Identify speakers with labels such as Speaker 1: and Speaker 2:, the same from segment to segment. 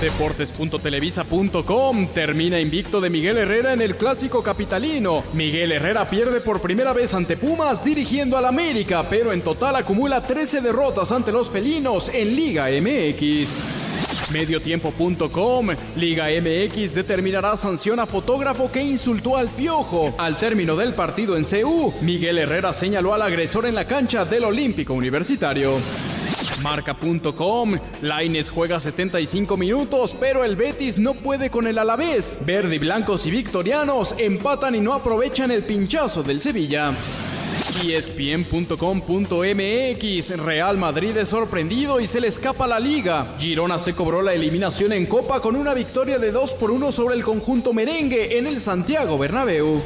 Speaker 1: Deportes.televisa.com termina invicto de Miguel Herrera en el clásico capitalino. Miguel Herrera pierde por primera vez ante Pumas dirigiendo al América, pero en total acumula 13 derrotas ante los felinos en Liga MX. Mediotiempo.com Liga MX determinará sanción a fotógrafo que insultó al piojo. Al término del partido en CU, Miguel Herrera señaló al agresor en la cancha del Olímpico Universitario. Marca.com Laines juega 75 minutos, pero el Betis no puede con el Alavés. Verde blancos y victorianos empatan y no aprovechan el pinchazo del Sevilla. ESPN.com.mx Real Madrid es sorprendido y se le escapa la liga. Girona se cobró la eliminación en Copa con una victoria de 2 por 1 sobre el conjunto merengue en el Santiago Bernabéu.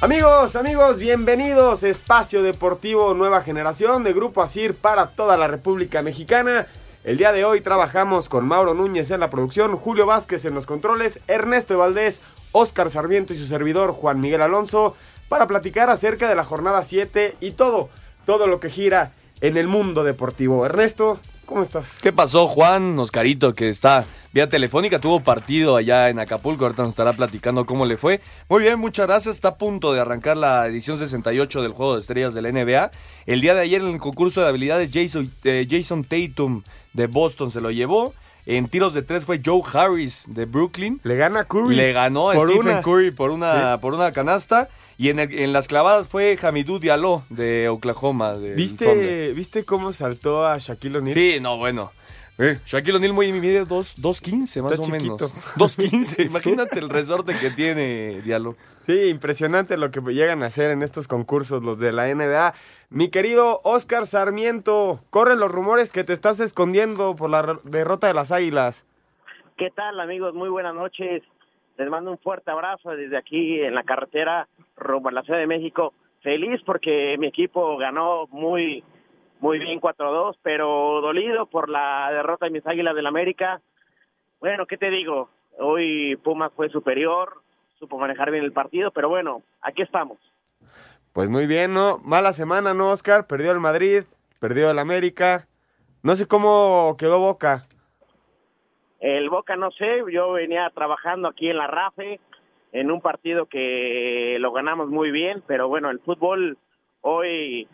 Speaker 2: Amigos, amigos, bienvenidos. Espacio Deportivo Nueva Generación de Grupo Asir para toda la República Mexicana. El día de hoy trabajamos con Mauro Núñez en la producción, Julio Vázquez en los controles, Ernesto Valdés, Óscar Sarmiento y su servidor Juan Miguel Alonso para platicar acerca de la jornada 7 y todo, todo lo que gira en el mundo deportivo. Ernesto, ¿cómo estás?
Speaker 3: ¿Qué pasó, Juan? Oscarito, que está vía telefónica, tuvo partido allá en Acapulco, ahorita nos estará platicando cómo le fue. Muy bien, muchas gracias. Está a punto de arrancar la edición 68 del Juego de Estrellas de la NBA. El día de ayer en el concurso de habilidades, Jason, eh, Jason Tatum de Boston se lo llevó. En tiros de tres fue Joe Harris de Brooklyn.
Speaker 2: Le gana Curry.
Speaker 3: Le ganó a Stephen
Speaker 2: una.
Speaker 3: Curry por una,
Speaker 2: Sí.
Speaker 3: por una canasta. Y en, el- en las clavadas fue Hamidou Diallo de Oklahoma. del.
Speaker 2: ¿Viste, ¿Viste cómo saltó a Shaquille O'Neal?
Speaker 3: Sí, no, bueno. Eh, Shaquille O'Neal muy mide dos- 2.15 más
Speaker 2: Está
Speaker 3: o
Speaker 2: chiquito.
Speaker 3: menos. 2.15. Imagínate el resorte que tiene Diallo.
Speaker 2: Sí, impresionante lo que llegan a hacer en estos concursos los de la NBA. Mi querido Oscar Sarmiento, corren los rumores que te estás escondiendo por la derrota de las Águilas.
Speaker 4: ¿Qué tal amigos? Muy buenas noches. Les mando un fuerte abrazo desde aquí en la carretera rumbo a la Ciudad de México. Feliz porque mi equipo ganó muy muy bien 4-2, pero dolido por la derrota de mis Águilas del América. Bueno, ¿qué te digo? Hoy Pumas fue superior, supo manejar bien el partido, pero bueno, aquí estamos.
Speaker 2: Pues muy bien, ¿no? Mala semana, ¿no, Oscar? Perdió el Madrid, perdió el América. No sé cómo quedó Boca.
Speaker 4: El Boca no sé, yo venía trabajando aquí en la RAFE en un partido que lo ganamos muy bien, pero bueno, el fútbol hoy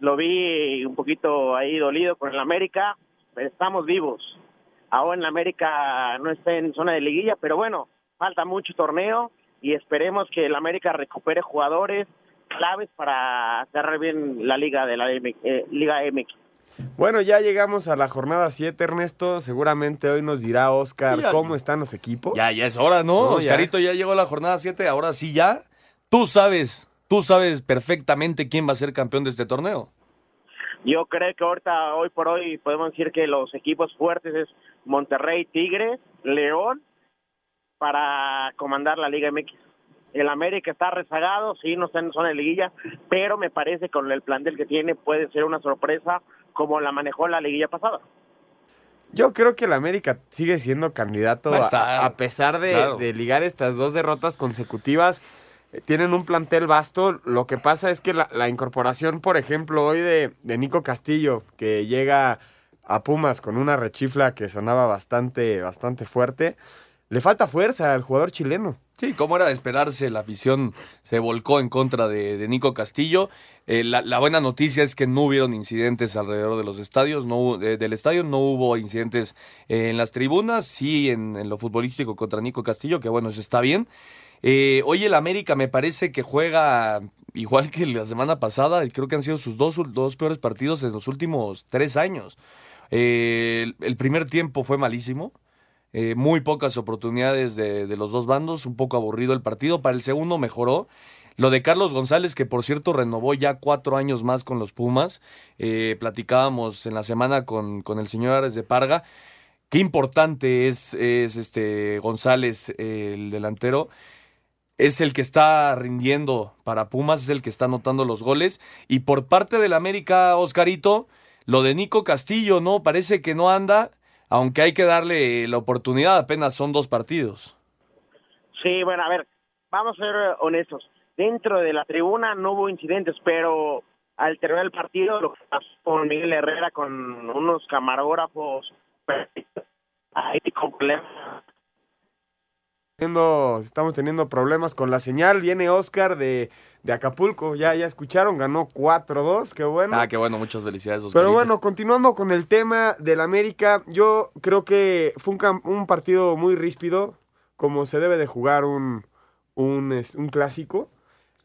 Speaker 4: lo vi un poquito ahí dolido con el América, pero estamos vivos. Ahora en la América no está en zona de liguilla, pero bueno, falta mucho torneo y esperemos que el América recupere jugadores claves para cerrar bien la liga de la MX, eh, Liga MX.
Speaker 2: Bueno, ya llegamos a la jornada 7, Ernesto. Seguramente hoy nos dirá Oscar
Speaker 3: Ya.
Speaker 2: cómo están los equipos.
Speaker 3: Ya, ya es hora, ¿no?
Speaker 2: No, ya.
Speaker 3: Oscarito ya. llegó la jornada 7, ahora sí ya. Tú sabes, tú sabes perfectamente quién va a ser campeón de este torneo.
Speaker 4: Yo creo que ahorita, hoy por hoy, podemos decir que los equipos fuertes es Monterrey, Tigres, León, para comandar la Liga MX. El América está rezagado, sí, no está en zona de liguilla, pero me parece que con el plantel que tiene puede ser una sorpresa como la manejó la liguilla pasada.
Speaker 2: Yo creo que el América sigue siendo candidato
Speaker 3: a
Speaker 2: a, pesar de,
Speaker 3: claro.
Speaker 2: de ligar estas dos derrotas consecutivas. Eh, Tienen un plantel vasto. Lo que pasa es que la, la incorporación, por ejemplo, hoy de, de Nico Castillo, que llega a Pumas con una rechifla que sonaba bastante, bastante fuerte, le falta fuerza al jugador chileno.
Speaker 3: Sí, como era de esperarse, la afición se volcó en contra de, Nico Castillo. Eh, la, buena noticia es que no hubieron incidentes alrededor de los estadios, no del estadio, no hubo incidentes eh, en las tribunas, sí en, en lo futbolístico contra Nico Castillo, que bueno, eso está bien. Eh, hoy el América me parece que juega igual que la semana pasada, y creo que han sido sus dos, dos peores partidos en los últimos tres años. Eh, el, primer tiempo fue malísimo. Eh, muy pocas oportunidades de, los dos bandos, un poco aburrido el partido. Para el segundo mejoró. Lo de Carlos González, que por cierto renovó ya cuatro años más con los Pumas. Eh, platicábamos en la semana con, con el señor Ares de Parga. Qué importante es, es este González, el delantero. Es el que está rindiendo para Pumas, es el que está anotando los goles. Y por parte del América, Oscarito, lo de Nico Castillo, ¿no? Parece que no anda, aunque hay que darle la oportunidad, apenas son dos partidos.
Speaker 4: Sí, bueno, a ver, vamos a ser honestos. Dentro de la tribuna no hubo incidentes, pero al terminar el partido, lo que pasó con Miguel Herrera, con unos camarógrafos, ahí con problemas
Speaker 2: Estamos teniendo problemas con la señal. Viene Oscar de, de Acapulco. Ya, ya escucharon, ganó 4-2. Qué bueno.
Speaker 3: Ah, qué bueno, muchas felicidades.
Speaker 2: Pero bueno, continuando con el tema del América, yo creo que fue un, un partido muy ríspido, como se debe de jugar un, un, un clásico.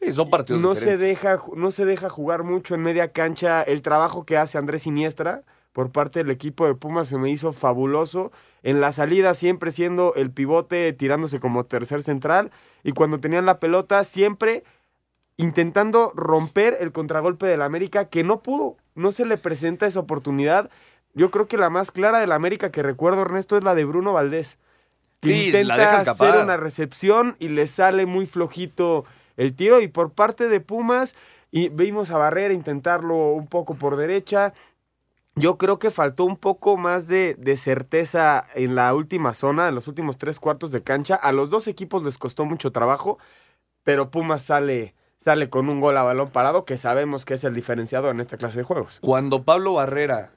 Speaker 3: Sí, son partidos
Speaker 2: no se deja No se deja jugar mucho en media cancha. El trabajo que hace Andrés Siniestra por parte del equipo de Pumas se me hizo fabuloso. En la salida siempre siendo el pivote, tirándose como tercer central. Y cuando tenían la pelota, siempre intentando romper el contragolpe del América, que no pudo. No se le presenta esa oportunidad. Yo creo que la más clara del América que recuerdo, Ernesto, es la de Bruno Valdés. Que intenta hacer una recepción y le sale muy flojito el tiro. Y por parte de Pumas, y vimos a Barrera intentarlo un poco por derecha yo creo que faltó un poco más de, certeza en la última zona, en los últimos tres cuartos de cancha. A los dos equipos les costó mucho trabajo, pero Pumas sale, sale con un gol a balón parado que sabemos que es el diferenciador en esta clase de juegos.
Speaker 3: Cuando Pablo Barrera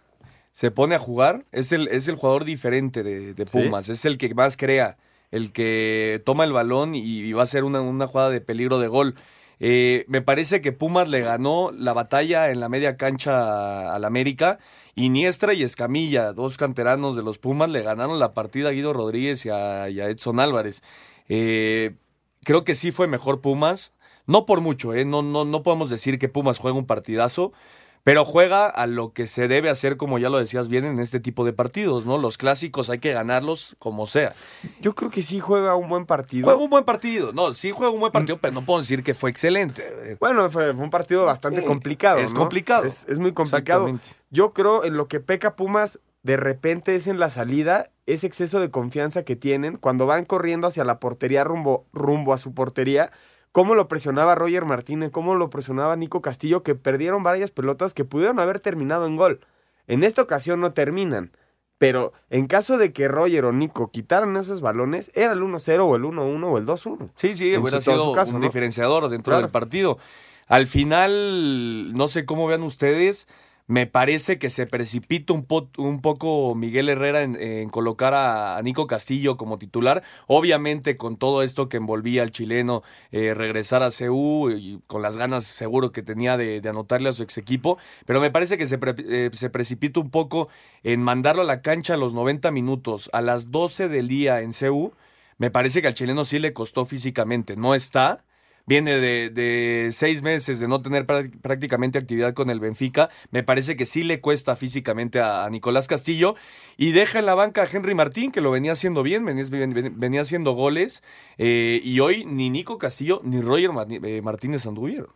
Speaker 3: se pone a jugar, es el, es el jugador diferente de, Pumas, es el que más crea, el que toma el balón y, va a ser una, una jugada de peligro de gol. Eh, me parece que Pumas le ganó la batalla en la media cancha al América. Iniestra y Escamilla, dos canteranos de los Pumas, le ganaron la partida a Guido Rodríguez y a, Edson Álvarez. Eh, creo que sí fue mejor Pumas. No por mucho, ¿eh? no, no, no podemos decir que Pumas juega un partidazo, pero juega a lo que se debe hacer, como ya lo decías bien, en este tipo de partidos, ¿no? Los clásicos hay que ganarlos como sea.
Speaker 2: Yo creo que sí juega un buen partido.
Speaker 3: Juega un buen partido, no, sí juega un buen partido, pero no puedo decir que fue excelente.
Speaker 2: Bueno, fue, un partido bastante complicado.
Speaker 3: Es complicado.
Speaker 2: Es, es muy complicado. Yo creo en lo que peca Pumas de repente es en la salida, ese exceso de confianza que tienen cuando van corriendo hacia la portería rumbo, rumbo a su portería cómo lo presionaba Roger Martínez, cómo lo presionaba Nico Castillo, que perdieron varias pelotas que pudieron haber terminado en gol. En esta ocasión no terminan. Pero en caso de que Roger o Nico quitaran esos balones, era el 1-0 o el 1-1 o el 2-1.
Speaker 3: Sí, sí, hubiera sido un diferenciador dentro del partido. Al final, no sé cómo vean ustedes, me parece que se precipita un, poco Miguel Herrera en, colocar a, Nico Castillo como titular. Obviamente con todo esto que envolvía al chileno eh, regresar a CU y con las ganas seguro que tenía de, anotarle a su ex equipo. Pero me parece que se, eh, se precipita un poco en mandarlo a la cancha a los 90 minutos, a las 12 del día en CU. Me parece que al chileno sí le costó físicamente. No está viene de, seis meses de no tener prácticamente actividad con el Benfica. Me parece que sí le cuesta físicamente a, Nicolás Castillo y deja en la banca a Henry Martín, que lo venía haciendo bien, venía, haciendo goles. Eh, y hoy ni Nico Castillo ni Roger eh, Martínez anduvieron.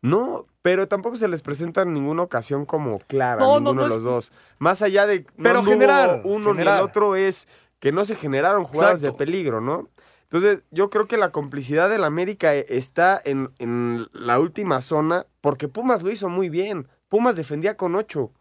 Speaker 2: No, pero tampoco se les presenta en ninguna ocasión como clara ninguno de los dos. Más allá de
Speaker 3: pero generar,
Speaker 2: uno ni el otro es que no se generaron jugadas de peligro, ¿no? Entonces, yo creo que la complicidad del América eh, está en, en, la última zona, porque Pumas lo hizo muy bien. Pumas defendía con ocho.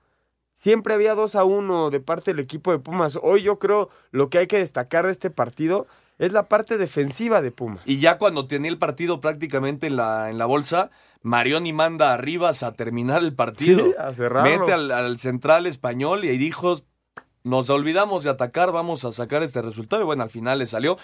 Speaker 2: Siempre había dos a uno de parte del equipo de Pumas. Hoy yo creo lo que hay que destacar de este partido es la parte defensiva de Pumas.
Speaker 3: Y ya cuando tenía el partido prácticamente en la, en la bolsa, Marioni manda a Rivas a terminar el partido.
Speaker 2: a
Speaker 3: Mete al, al central español y ahí dijo, nos olvidamos de atacar, vamos a sacar este resultado. Y bueno, al final le salió.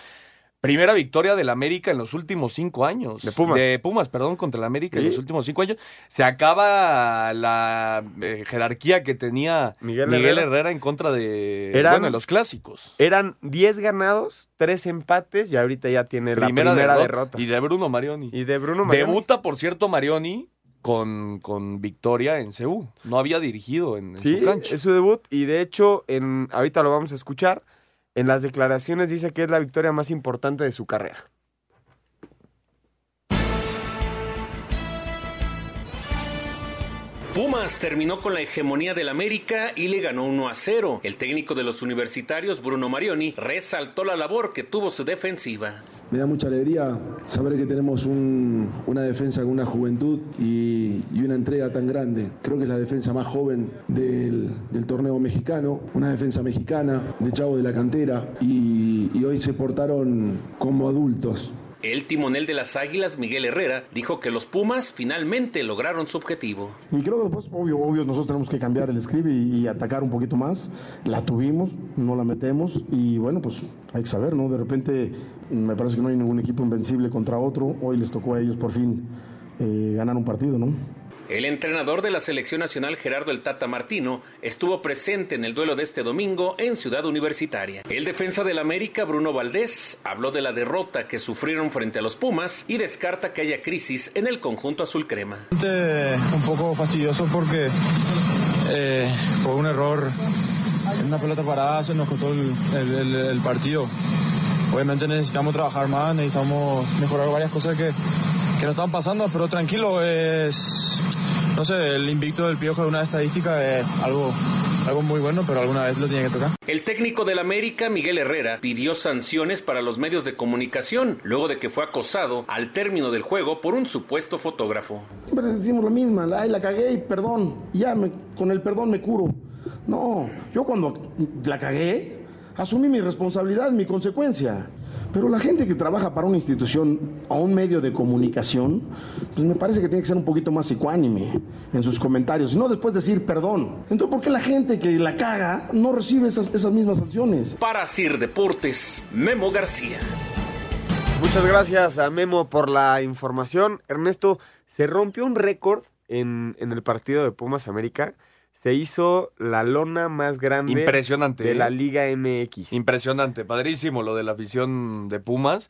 Speaker 3: Primera victoria del América en los últimos cinco años.
Speaker 2: De Pumas.
Speaker 3: De Pumas, perdón, contra el América en los últimos cinco años. Se acaba la eh, jerarquía que tenía Miguel, Herrera. en contra de, bueno, los clásicos.
Speaker 2: Eran diez ganados, tres empates y ahorita ya tiene la primera derrota,
Speaker 3: Y de Bruno Marioni.
Speaker 2: Y de Bruno Marioni.
Speaker 3: Debuta, por cierto, Marioni con, con victoria en Ceú. No había dirigido en,
Speaker 2: su
Speaker 3: cancha.
Speaker 2: es su debut y de hecho, en, ahorita lo vamos a escuchar en las declaraciones dice que es la victoria más importante de su carrera.
Speaker 5: Pumas terminó con la hegemonía del América y le ganó 1 a 0. El técnico de los universitarios, Bruno Marioni, resaltó la labor que tuvo su defensiva.
Speaker 6: Me da mucha alegría saber que tenemos una defensa con una juventud y, una entrega tan grande. Creo que es la defensa más joven del, torneo mexicano, una defensa mexicana de Chavo de la Cantera y, y hoy se portaron como adultos.
Speaker 5: El timonel de las Águilas, Miguel Herrera, dijo que los Pumas finalmente lograron su objetivo.
Speaker 6: Y creo que después, obvio, obvio, nosotros tenemos que cambiar el script y, atacar un poquito más. La tuvimos, no la metemos y bueno, pues hay que saber, ¿no? De repente me parece que no hay ningún equipo invencible contra otro. Hoy les tocó a ellos por fin eh, ganar un partido, ¿no?
Speaker 5: El entrenador de la selección nacional Gerardo El Tata Martino estuvo presente en el duelo de este domingo en Ciudad Universitaria. El defensa del América, Bruno Valdés, habló de la derrota que sufrieron frente a los Pumas y descarta que haya crisis en el conjunto azul crema.
Speaker 7: Un poco fastidioso porque eh, fue un error en una pelota parada, se nos costó el partido. Obviamente necesitamos trabajar más, necesitamos mejorar varias cosas que que no están pasando, pero tranquilo, es, no sé, el invicto del Piojo de una estadística es algo, algo muy bueno, pero alguna vez lo tiene que tocar.
Speaker 5: El técnico del América, Miguel Herrera, pidió sanciones para los medios de comunicación luego de que fue acosado al término del juego por un supuesto fotógrafo.
Speaker 6: Siempre decimos lo mismo, ay, la cagué y perdón, ya me, con el perdón me curo. No, yo cuando la cagué, asumí mi responsabilidad, mi consecuencia. Pero la gente que trabaja para una institución o un medio de comunicación, pues me parece que tiene que ser un poquito más ecuánime en sus comentarios, y no después decir perdón. Entonces, ¿por qué la gente que la caga no recibe esas, esas mismas sanciones?
Speaker 5: Para Sir Deportes, Memo García.
Speaker 2: Muchas gracias a Memo por la información. Ernesto, se rompió un récord en, en el partido de Pumas América se hizo la lona más grande
Speaker 3: Impresionante,
Speaker 2: de la
Speaker 3: ¿eh?
Speaker 2: Liga MX.
Speaker 3: Impresionante, padrísimo lo de la afición de Pumas.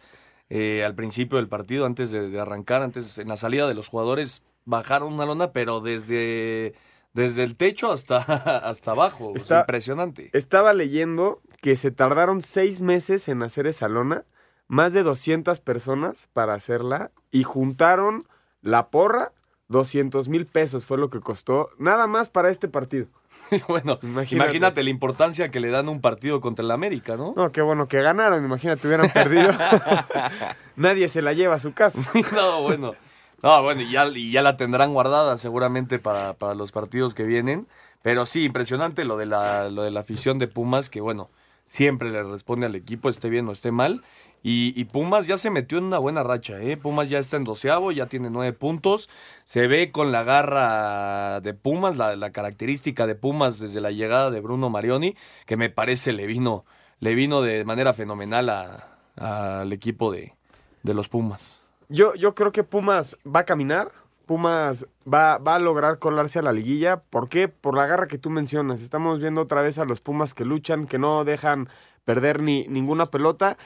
Speaker 3: Eh, al principio del partido, antes de, arrancar, antes en la salida de los jugadores, bajaron una lona, pero desde, desde el techo hasta, hasta abajo. impresionante.
Speaker 2: Estaba leyendo que se tardaron seis meses en hacer esa lona, más de 200 personas para hacerla, y juntaron la porra 200 mil pesos fue lo que costó nada más para este partido.
Speaker 3: bueno, imagínate. la importancia que le dan un partido contra el América, ¿no?
Speaker 2: No, qué bueno que ganaron, imagínate, hubieran perdido. Nadie se la lleva a su casa.
Speaker 3: no, bueno. No, bueno, y ya, y ya la tendrán guardada seguramente para, para los partidos que vienen. Pero sí, impresionante lo de, la, lo de la afición de Pumas, que bueno, siempre le responde al equipo, esté bien o esté mal. Y, Pumas ya se metió en una buena racha, ¿eh? Pumas ya está en doceavo, ya tiene nueve puntos. Se ve con la garra de Pumas, la, característica de Pumas desde la llegada de Bruno Marioni, que me parece le vino, le vino de manera fenomenal al equipo de, de los Pumas.
Speaker 2: Yo, yo creo que Pumas va a caminar, Pumas va, va, a lograr colarse a la liguilla. ¿Por qué? Por la garra que tú mencionas. Estamos viendo otra vez a los Pumas que luchan, que no dejan perder ni ninguna pelota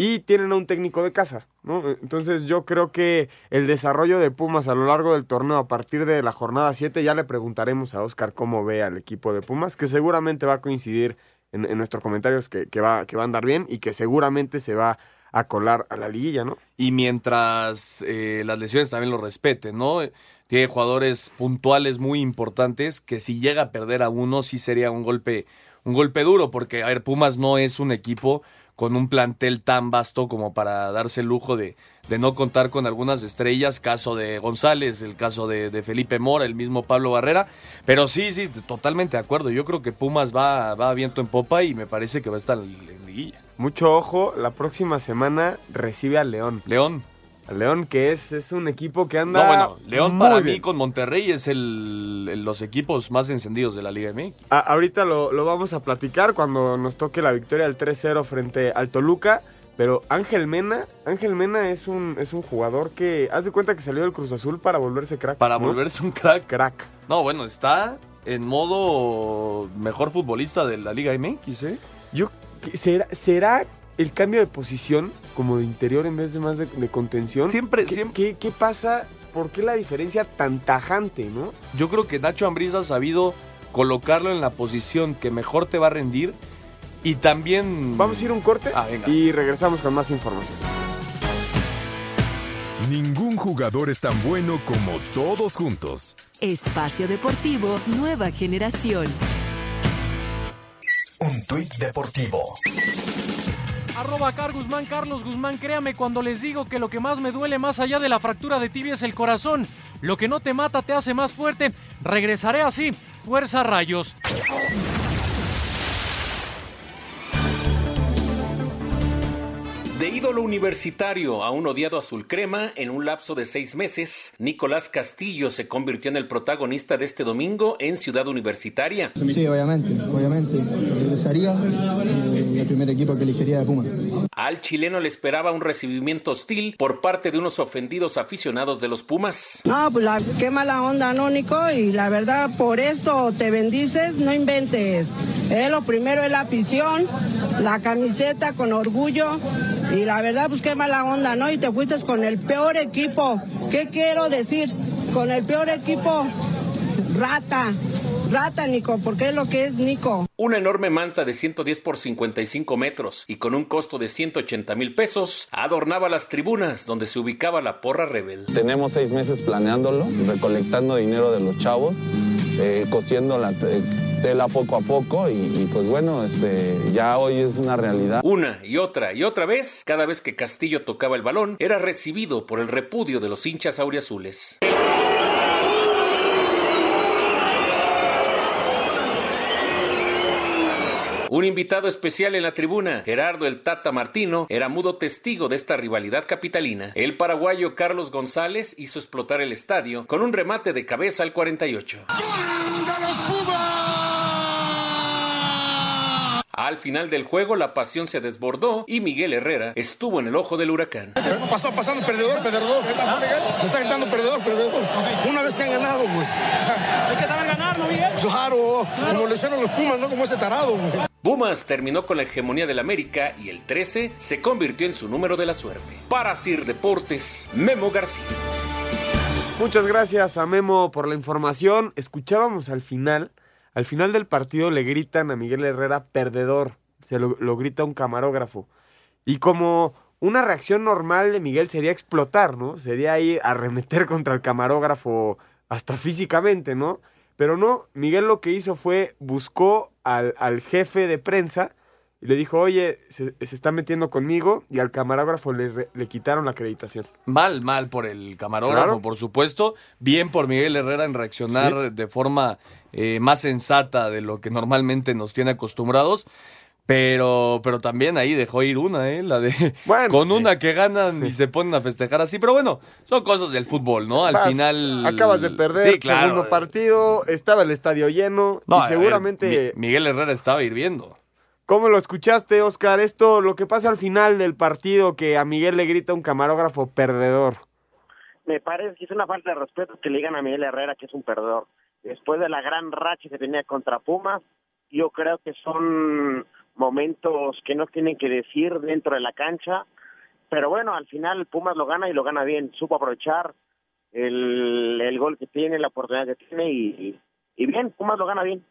Speaker 2: y tienen a un técnico de casa, ¿no? Entonces yo creo que el desarrollo de Pumas a lo largo del torneo a partir de la jornada 7 ya le preguntaremos a Oscar cómo ve al equipo de Pumas, que seguramente va a coincidir en, nuestros comentarios que, va, que va a andar bien y que seguramente se va a colar a la liguilla, ¿no?
Speaker 3: Y mientras eh, las lesiones también lo respeten, ¿no? Tiene jugadores puntuales muy importantes que si llega a perder a uno sí sería un golpe, un golpe duro, porque a ver, Pumas no es un equipo con un plantel tan vasto como para darse el lujo de, de no contar con algunas estrellas, caso de González, el caso de, Felipe Mora, el mismo Pablo Barrera, pero sí, sí, totalmente de acuerdo, yo creo que Pumas va, va a viento en popa y me parece que va a estar en liguilla.
Speaker 2: Mucho ojo, la próxima semana recibe a León.
Speaker 3: León.
Speaker 2: León, que es, es un equipo que anda.
Speaker 3: No, bueno, León para mí con Monterrey es el, los equipos más encendidos de la Liga MX.
Speaker 2: ahorita lo, vamos a platicar cuando nos toque la victoria del 3-0 frente al Toluca. Pero Ángel Mena, Ángel Mena es un, es un jugador que. Haz de cuenta que salió del Cruz Azul para volverse crack.
Speaker 3: Para volverse un crack.
Speaker 2: Crack.
Speaker 3: No, bueno, está en modo mejor futbolista de la Liga MX, ¿eh?
Speaker 2: Yo. ¿Será, será el cambio de posición como de interior en vez de más de, contención.
Speaker 3: Siempre,
Speaker 2: ¿Qué,
Speaker 3: siempre.
Speaker 2: ¿qué, pasa? ¿Por qué la diferencia tan tajante, no?
Speaker 3: Yo creo que Nacho Ambriz ha sabido colocarlo en la posición que mejor te va a rendir y también...
Speaker 2: Vamos a ir un corte
Speaker 3: ah, venga.
Speaker 2: y regresamos con más información.
Speaker 8: Ningún jugador es tan bueno como todos juntos.
Speaker 9: Espacio Deportivo Nueva Generación.
Speaker 10: Un tuit deportivo
Speaker 11: Arroba Car Guzmán, Carlos Guzmán, créame cuando les digo que lo que más me duele más allá de la fractura de tibia es el corazón. Lo que no te mata te hace más fuerte. Regresaré así. Fuerza Rayos.
Speaker 5: De ídolo universitario a un odiado azul crema, en un lapso de seis meses, Nicolás Castillo se convirtió en el protagonista de este domingo en Ciudad Universitaria.
Speaker 12: Sí, obviamente, obviamente. Regresaría eh, el primer equipo que elegiría de Puma.
Speaker 5: Al chileno le esperaba un recibimiento hostil por parte de unos ofendidos aficionados de los Pumas.
Speaker 13: No, pues la, qué mala onda, ¿no, Nico? Y la verdad, por esto te bendices, no inventes. Eh, lo primero es la afición, la camiseta con orgullo y la verdad, pues qué mala onda, ¿no? Y te fuiste con el peor equipo. ¿Qué quiero decir? Con el peor equipo, rata. Rata, Nico, porque es lo que es Nico.
Speaker 5: Una enorme manta de 110 por 55 metros y con un costo de 180 mil pesos adornaba las tribunas donde se ubicaba la porra rebel.
Speaker 14: Tenemos seis meses planeándolo, recolectando dinero de los chavos, eh, cosiendo la tela poco a poco y, y, pues bueno, este, ya hoy es una realidad.
Speaker 5: Una y otra y otra vez, cada vez que Castillo tocaba el balón, era recibido por el repudio de los hinchas auriazules. Un invitado especial en la tribuna, Gerardo el Tata Martino, era mudo testigo de esta rivalidad capitalina. El paraguayo Carlos González hizo explotar el estadio con un remate de cabeza al 48. Al final del juego la pasión se desbordó y Miguel Herrera estuvo en el ojo del huracán.
Speaker 6: Pasó pasando perdedor, perdedor. Me está gritando perdedor, perdedor. Una vez que han ganado, güey.
Speaker 15: Hay que saber ganar, ¿no, Miguel?
Speaker 6: Claro, como lo hicieron los Pumas, no como ese tarado, güey.
Speaker 5: Pumas terminó con la hegemonía del América y el 13 se convirtió en su número de la suerte. Para Sir Deportes, Memo García.
Speaker 2: Muchas gracias a Memo por la información. Escuchábamos al final, al final del partido le gritan a Miguel Herrera perdedor. Se lo, grita un camarógrafo. Y como una reacción normal de Miguel sería explotar, ¿no? Sería ahí arremeter contra el camarógrafo hasta físicamente, ¿no? Pero no, Miguel lo que hizo fue buscó al jefe de prensa y le dijo, oye, se, se, está metiendo conmigo y al camarógrafo le, le quitaron la acreditación.
Speaker 3: Mal, mal por el camarógrafo, claro. por supuesto. Bien por Miguel Herrera en reaccionar sí. de forma eh, más sensata de lo que normalmente nos tiene acostumbrados. Pero, pero también ahí dejó ir una, ¿eh? La de. Bueno, con sí. una que ganan y se ponen a festejar así. Pero bueno, son cosas del fútbol, ¿no? Al
Speaker 2: Vas,
Speaker 3: final.
Speaker 2: Acabas de perder, sí, claro. segundo partido, estaba el estadio lleno no, y seguramente.
Speaker 3: Ver, Miguel Herrera estaba hirviendo.
Speaker 2: ¿Cómo lo escuchaste, Oscar? Esto, lo que pasa al final del partido, que a Miguel le grita un camarógrafo perdedor.
Speaker 4: Me parece que es una falta de respeto que le digan a Miguel Herrera que es un perdedor. Después de la gran racha que tenía contra Pumas, yo creo que son momentos que no tienen que decir dentro de la cancha. Pero bueno, al final Pumas lo gana y lo gana bien. Supo aprovechar el, el gol que tiene, la oportunidad que tiene y, y bien, Pumas lo gana bien.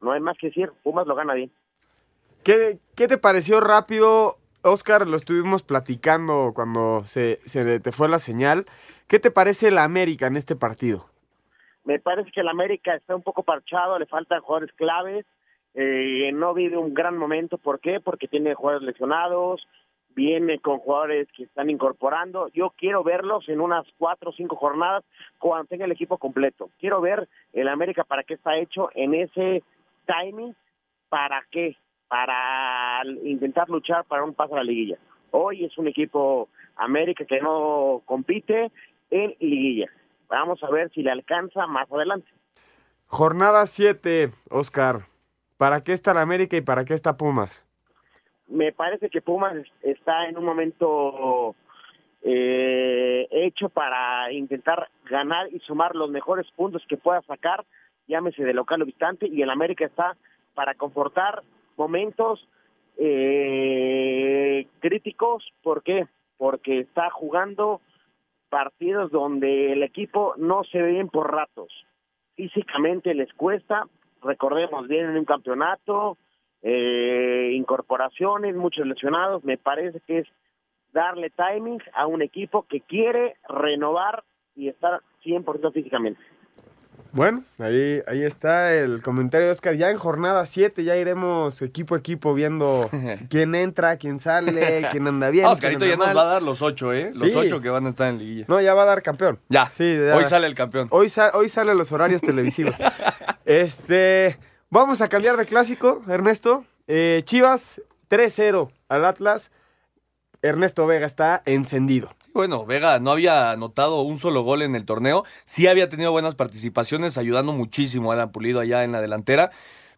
Speaker 4: No hay más que decir, Pumas lo gana bien.
Speaker 2: ¿Qué, qué te pareció rápido, Oscar? Lo estuvimos platicando cuando se, se te fue la señal. ¿Qué te parece la América en este partido?
Speaker 4: Me parece que el América está un poco parchado, le faltan jugadores claves eh, no vive un gran momento. ¿Por qué? Porque tiene jugadores lesionados, viene con jugadores que están incorporando. Yo quiero verlos en unas cuatro o cinco jornadas cuando tenga el equipo completo. Quiero ver el América para qué está hecho en ese timing, para qué, para intentar luchar para un paso a la liguilla. Hoy es un equipo América que no compite en liguilla. Vamos a ver si le alcanza más adelante.
Speaker 2: Jornada 7, Oscar. ¿Para qué está la América y para qué está Pumas?
Speaker 4: Me parece que Pumas está en un momento eh, hecho para intentar ganar y sumar los mejores puntos que pueda sacar, llámese de local o distante, y el América está para confortar momentos eh, críticos. ¿Por qué? Porque está jugando partidos donde el equipo no se ve bien por ratos. Físicamente les cuesta, recordemos, vienen un campeonato, eh, incorporaciones, muchos lesionados, me parece que es darle timing a un equipo que quiere renovar y estar 100% físicamente.
Speaker 2: Bueno, ahí, ahí está el comentario de Oscar. Ya en jornada 7 ya iremos equipo a equipo viendo quién entra, quién sale, quién anda bien.
Speaker 3: Ah, Oscarito ya nos va a dar los ocho, ¿eh? Los
Speaker 2: Sí.
Speaker 3: ocho que van a estar en liguilla.
Speaker 2: No, ya va a dar campeón.
Speaker 3: Ya,
Speaker 2: Sí, ya.
Speaker 3: hoy sale el campeón.
Speaker 2: Hoy, sa- hoy salen los horarios televisivos. este, vamos a cambiar de clásico, Ernesto. Eh, Chivas 3-0 al Atlas. Ernesto Vega está encendido.
Speaker 3: Bueno, Vega no había anotado un solo gol en el torneo. Sí había tenido buenas participaciones, ayudando muchísimo a Alan Pulido allá en la delantera.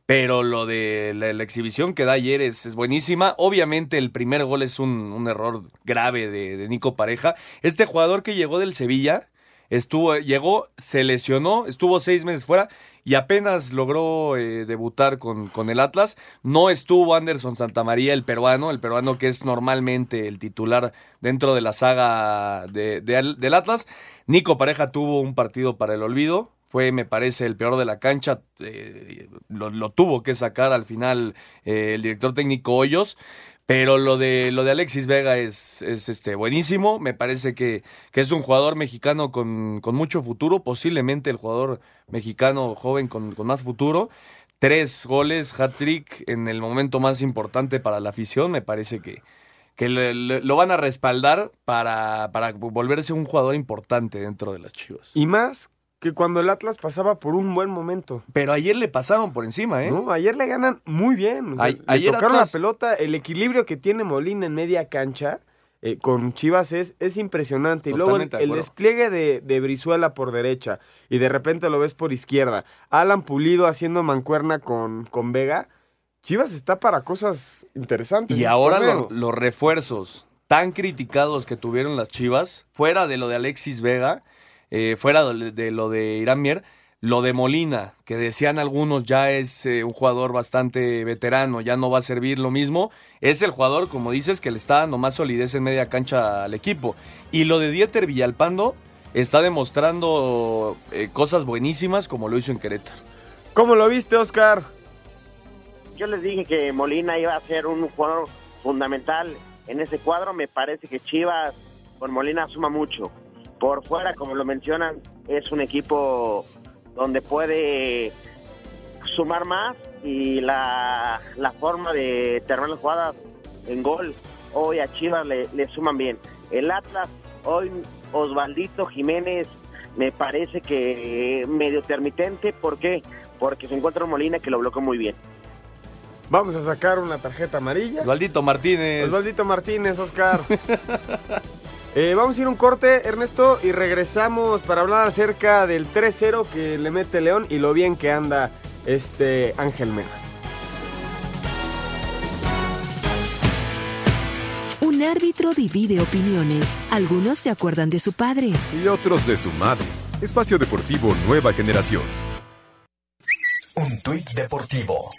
Speaker 3: Pero lo de la, exhibición que da ayer es, es buenísima. Obviamente el primer gol es un, un error grave de, de Nico Pareja. Este jugador que llegó del Sevilla, estuvo, llegó, se lesionó, estuvo seis meses fuera y apenas logró eh, debutar con, con el Atlas. No estuvo Anderson Santamaría, el peruano, el peruano que es normalmente el titular dentro de la saga de- de del Atlas. Nico Pareja tuvo un partido para el olvido. Fue, me parece, el peor de la cancha. eh, lo, lo tuvo que sacar al final eh, el director técnico Hoyos. Pero lo de lo de Alexis Vega es, es este buenísimo. Me parece que, que es un jugador mexicano con, con mucho futuro, posiblemente el jugador mexicano joven con, con más futuro. Tres goles, hat-trick en el momento más importante para la afición. Me parece que, que le- lo van a respaldar para, para volverse un jugador importante dentro de las Chivas.
Speaker 2: Y más que cuando el Atlas pasaba por un buen momento.
Speaker 3: Pero ayer le pasaron por encima, ¿eh?
Speaker 2: No, ayer le ganan muy bien. O sea,
Speaker 3: Ay-
Speaker 2: le
Speaker 3: ayer
Speaker 2: tocaron
Speaker 3: Atlas-
Speaker 2: la pelota. El equilibrio que tiene Molina en media cancha eh, con Chivas es, es impresionante. Y luego el, despliegue de, de Brizuela por derecha y de repente lo ves por izquierda. Alan Pulido haciendo mancuerna con, con Vega. Chivas está para cosas interesantes.
Speaker 3: Y ahora lo- los refuerzos tan criticados que tuvieron las Chivas, fuera de lo de Alexis Vega, eh, fuera de, de lo de Irán Mier, lo de Molina, que decían algunos ya es eh, un jugador bastante veterano, ya no va a servir lo mismo, es el jugador, como dices, que le está dando más solidez en media cancha al equipo. Y lo de Dieter Villalpando está demostrando eh, cosas buenísimas como lo hizo en Querétaro.
Speaker 2: ¿Cómo lo viste, Oscar?
Speaker 4: Yo les dije que Molina iba a ser un jugador fundamental en ese cuadro. Me parece que Chivas con Molina suma mucho. Por fuera, como lo mencionan, es un equipo donde puede sumar más y la, la forma de terminar las jugadas en gol hoy a Chivas le, le suman bien. El Atlas, hoy Osvaldito Jiménez me parece que medio intermitente. ¿Por qué? Porque se encuentra un Molina que lo bloqueó muy bien.
Speaker 2: Vamos a sacar una tarjeta amarilla.
Speaker 3: Osvaldito Martínez.
Speaker 2: Osvaldito Martínez, Oscar. Eh, vamos a ir a un corte, Ernesto, y regresamos para hablar acerca del 3-0 que le mete León y lo bien que anda este Ángel Mena.
Speaker 9: Un árbitro divide opiniones. Algunos se acuerdan de su padre.
Speaker 8: Y otros de su madre. Espacio Deportivo Nueva Generación.
Speaker 10: Un tuit deportivo.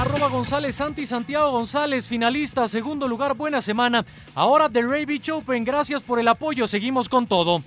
Speaker 11: Arroba González Santi Santiago González, finalista, segundo lugar, buena semana. Ahora The Ray Beach Open, gracias por el apoyo, seguimos con todo.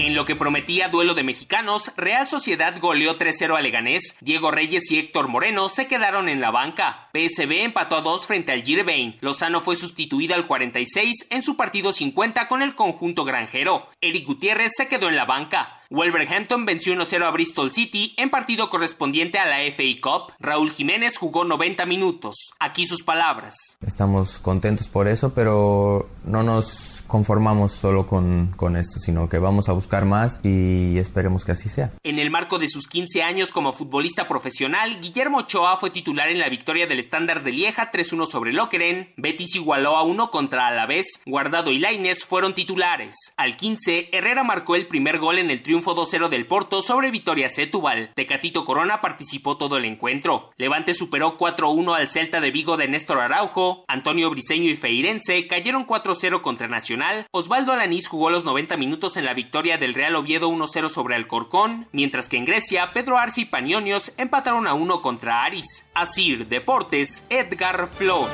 Speaker 16: En lo que prometía duelo de mexicanos, Real Sociedad goleó 3-0 a Leganés, Diego Reyes y Héctor Moreno se quedaron en la banca. PSB empató a 2 frente al Girvain. Lozano fue sustituido al 46 en su partido 50 con el conjunto granjero. Eric Gutiérrez se quedó en la banca. Wolverhampton venció 1-0 a Bristol City en partido correspondiente a la FA Cup. Raúl Jiménez jugó 90 minutos. Aquí sus palabras.
Speaker 17: Estamos contentos por eso, pero no nos conformamos solo con, con esto, sino que vamos a buscar más y esperemos que así sea.
Speaker 16: En el marco de sus 15 años como futbolista profesional, Guillermo Ochoa fue titular en la victoria del estándar de Lieja 3-1 sobre Lokeren, Betis igualó a 1 contra Alavés, Guardado y Lainez fueron titulares. Al 15, Herrera marcó el primer gol en el triunfo 2-0 del Porto sobre Vitoria Setúbal. Tecatito Corona participó todo el encuentro. Levante superó 4-1 al Celta de Vigo de Néstor Araujo, Antonio Briseño y Feirense cayeron 4-0 contra Nacional, Osvaldo Alanís jugó los 90 minutos en la victoria del Real Oviedo 1-0 sobre Alcorcón, mientras que en Grecia Pedro Arce y Panionios empataron a 1 contra Aris. Asir Deportes, Edgar Flores.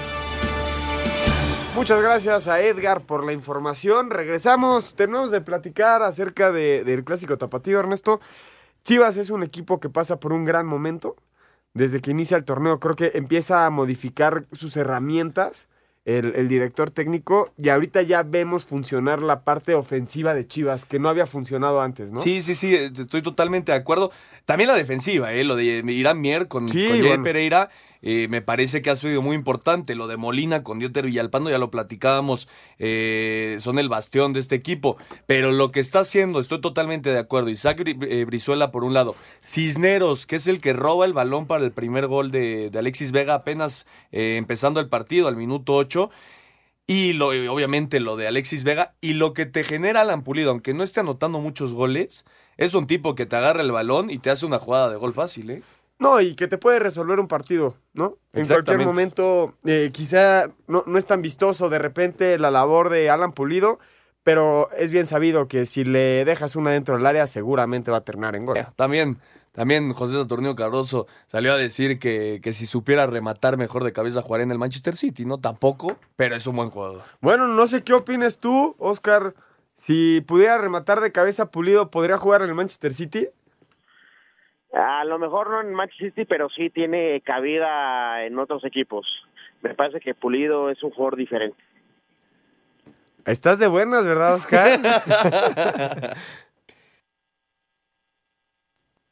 Speaker 2: Muchas gracias a Edgar por la información. Regresamos, tenemos de platicar acerca de- del clásico tapatío, Ernesto. Chivas es un equipo que pasa por un gran momento. Desde que inicia el torneo, creo que empieza a modificar sus herramientas el, el director técnico, y ahorita ya vemos funcionar la parte ofensiva de Chivas, que no había funcionado antes, ¿no?
Speaker 3: Sí, sí, sí, estoy totalmente de acuerdo. También la defensiva, ¿eh? lo de Irán Mier con,
Speaker 2: Sí,
Speaker 3: con Jair
Speaker 2: bueno.
Speaker 3: Pereira, eh, me parece que ha sido muy importante. Lo de Molina con Dieter Villalpando, ya lo platicábamos, eh, son el bastión de este equipo. Pero lo que está haciendo, estoy totalmente de acuerdo. Isaac eh, Brizuela, por un lado. Cisneros, que es el que roba el balón para el primer gol de, Alexis Vega, apenas eh, empezando el partido, al minuto 8. Y lo, y obviamente lo de Alexis Vega y lo que te genera Alan Pulido, aunque no esté anotando muchos goles, es un tipo que te agarra el balón y te hace una jugada de gol fácil, ¿eh?
Speaker 2: No, y que te puede resolver un partido, ¿no? En cualquier momento, eh, quizá no, no es tan vistoso de repente la labor de Alan Pulido, pero es bien sabido que si le dejas una dentro del área, seguramente va a terminar en gol.
Speaker 3: También, también José Saturnino Cardoso salió a decir que, que si supiera rematar mejor de cabeza jugaría en el Manchester City, ¿no? Tampoco, pero es un buen jugador.
Speaker 2: Bueno, no sé qué opines tú, Oscar. Si pudiera rematar de cabeza Pulido, ¿podría jugar en el Manchester City?
Speaker 4: A lo mejor no en Manchester City, pero sí tiene cabida en otros equipos. Me parece que Pulido es un jugador diferente.
Speaker 2: Estás de buenas, ¿verdad, Oscar?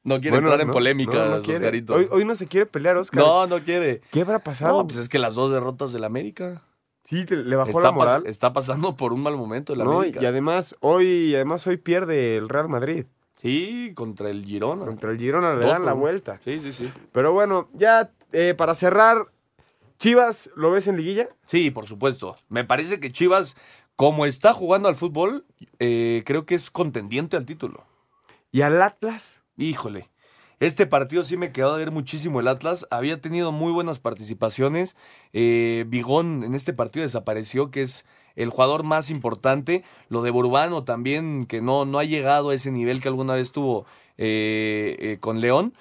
Speaker 3: No quiere
Speaker 2: Bueno,
Speaker 3: entrar en
Speaker 2: no,
Speaker 3: polémicas,
Speaker 2: no, no quiere.
Speaker 3: Oscarito.
Speaker 2: Hoy, hoy no se quiere pelear, Oscar.
Speaker 3: No, no quiere.
Speaker 2: ¿Qué habrá pasado?
Speaker 3: No, pues es que las dos derrotas del América.
Speaker 2: Sí, te- le bajó
Speaker 3: está
Speaker 2: la moral.
Speaker 3: pas- está pasando por un mal momento el
Speaker 2: No,
Speaker 3: América.
Speaker 2: y además hoy, además hoy pierde el Real Madrid.
Speaker 3: Sí, contra el Girona.
Speaker 2: Contra el Girona le
Speaker 3: Dos
Speaker 2: dan la
Speaker 3: uno.
Speaker 2: vuelta.
Speaker 3: Sí, sí, sí.
Speaker 2: Pero bueno, ya eh, para cerrar, Chivas, ¿lo ves en liguilla?
Speaker 3: Sí, por supuesto. Me parece que Chivas, como está jugando al fútbol, eh, creo que es contendiente al título.
Speaker 2: ¿Y al Atlas?
Speaker 3: Híjole. Este partido sí me quedó de ver muchísimo el Atlas. Había tenido muy buenas participaciones. Eh, Bigón en este partido desapareció, que es el jugador más importante. Lo de Burbano también, que no, no ha llegado a ese nivel que alguna vez tuvo eh, eh, con León.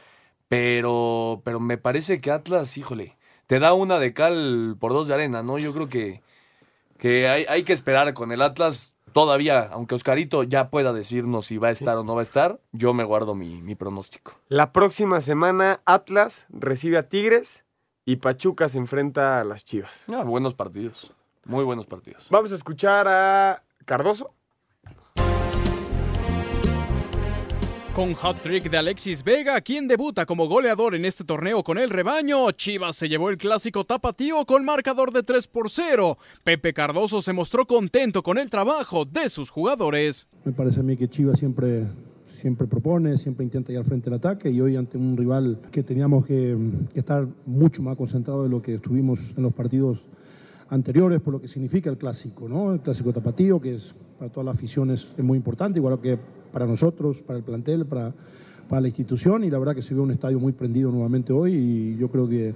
Speaker 3: Pero, pero me parece que Atlas, híjole, te da una de cal por dos de arena, ¿no? Yo creo que, que hay, hay que esperar con el Atlas todavía, aunque Oscarito ya pueda decirnos si va a estar o no va a estar, yo me guardo mi, mi pronóstico.
Speaker 2: La próxima semana Atlas recibe a Tigres y Pachuca se enfrenta a las Chivas.
Speaker 3: Ah, buenos partidos, muy buenos partidos.
Speaker 2: Vamos a escuchar a Cardoso.
Speaker 1: Con hat-trick de Alexis Vega, quien debuta como goleador en este torneo con el rebaño, Chivas se llevó el clásico tapatío con marcador de 3 por 0. Pepe Cardoso se mostró contento con el trabajo de sus jugadores.
Speaker 6: Me parece a mí que Chivas siempre, siempre propone, siempre intenta ir al frente del ataque y hoy ante un rival que teníamos que, que estar mucho más concentrado de lo que estuvimos en los partidos anteriores por lo que significa el clásico, ¿no? El clásico tapatío, que es para todas las aficiones es muy importante, igual que para nosotros, para el plantel, para, para la institución y la verdad que se vio un estadio muy prendido nuevamente hoy y yo creo que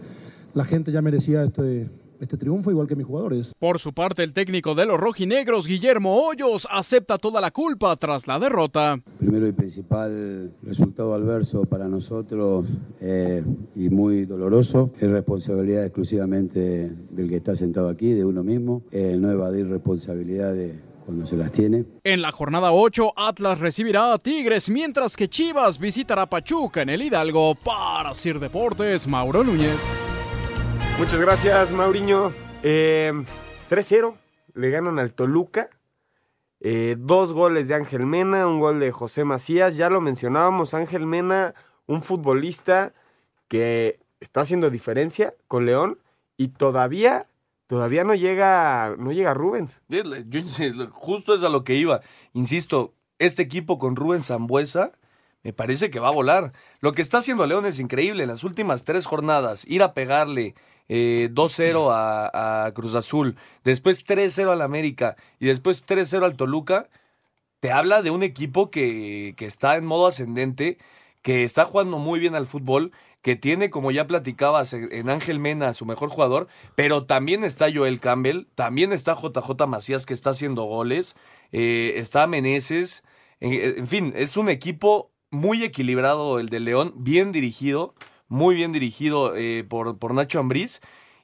Speaker 6: la gente ya merecía este, este triunfo igual que mis jugadores.
Speaker 1: Por su parte, el técnico de los rojinegros, Guillermo Hoyos, acepta toda la culpa tras la derrota.
Speaker 18: Primero y principal, resultado adverso para nosotros eh, y muy doloroso. Es responsabilidad exclusivamente del que está sentado aquí, de uno mismo. Eh, no evadir responsabilidades cuando se las tiene.
Speaker 1: En la jornada 8, Atlas recibirá a Tigres, mientras que Chivas visitará a Pachuca en el Hidalgo. Para Sir Deportes, Mauro Núñez.
Speaker 2: Muchas gracias, Mauriño. Eh, 3-0, le ganan al Toluca. Eh, dos goles de Ángel Mena, un gol de José Macías. Ya lo mencionábamos, Ángel Mena, un futbolista que está haciendo diferencia con León y todavía, todavía no llega, no llega Rubens.
Speaker 3: Justo es a lo que iba. Insisto, este equipo con Rubén Zambuesa me parece que va a volar. Lo que está haciendo León es increíble. En las últimas tres jornadas, ir a pegarle eh, 2-0 a, Cruz Azul, después 3-0 al América y después 3-0 al Toluca, te habla de un equipo que, que está en modo ascendente, que está jugando muy bien al fútbol, que tiene, como ya platicabas, en Ángel Mena su mejor jugador, pero también está Joel Campbell, también está JJ Macías que está haciendo goles, eh, está Meneses, en, en fin, es un equipo muy equilibrado el de León, bien dirigido, muy bien dirigido eh, por, por Nacho Ambriz.